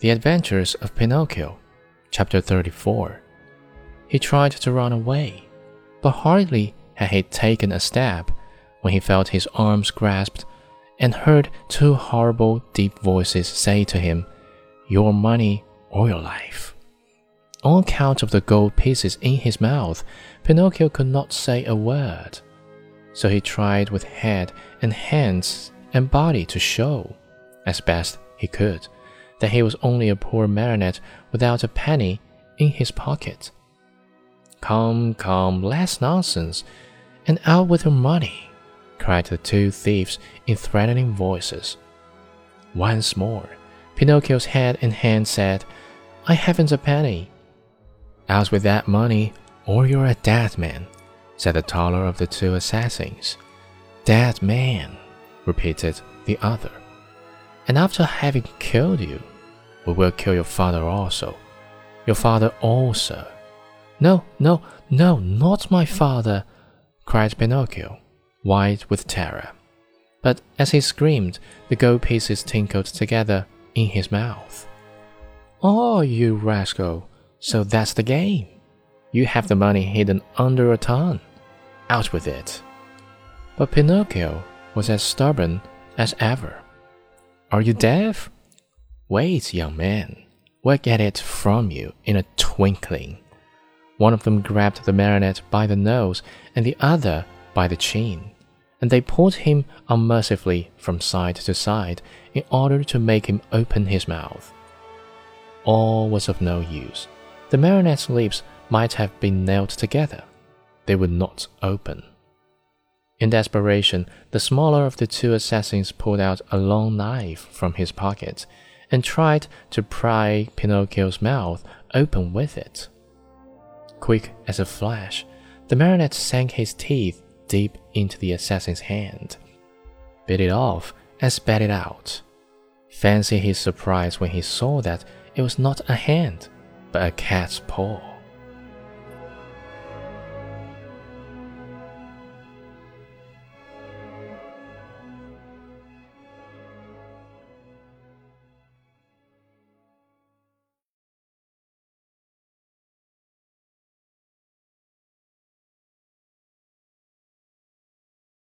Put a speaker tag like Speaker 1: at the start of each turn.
Speaker 1: The Adventures of Pinocchio, Chapter 34. He tried to run away, but hardly had he taken a step when he felt his arms grasped and heard two horrible, deep voices say to him, Your money or your life. On account of the gold pieces in his mouth, Pinocchio could not say a word. So he tried with head and hands and body to show, as best he could, that he was only a poor marionette without a penny in his pocket. Come, come, less nonsense, and out with your money, cried the two thieves in threatening voices. Once more, Pinocchio's head and hand said, I haven't a penny. Out with that money, or you're a dead man, said the taller of the two assassins. Dead man, repeated the other. And after having killed you, we will kill your father also. Your father also. No, no, no, not my father, cried Pinocchio, white with terror. But as he screamed, the gold pieces tinkled together in his mouth. Oh, you rascal, so that's the game. You have the money hidden under a ton. Out with it. But Pinocchio was as stubborn as ever. Are you deaf? Wait, young man. We'll get it from you in a twinkling. One of them grabbed the marionette by the nose and the other by the chin, and they pulled him unmercifully from side to side in order to make him open his mouth. All was of no use. The marionette's lips might have been nailed together. They would not open. In desperation, the smaller of the two assassins pulled out a long knife from his pocket and tried to pry Pinocchio's mouth open with it. Quick as a flash, the marionette sank his teeth deep into the assassin's hand, bit it off, and spat it out. Fancy his surprise when he saw that it was not a hand, but a cat's paw.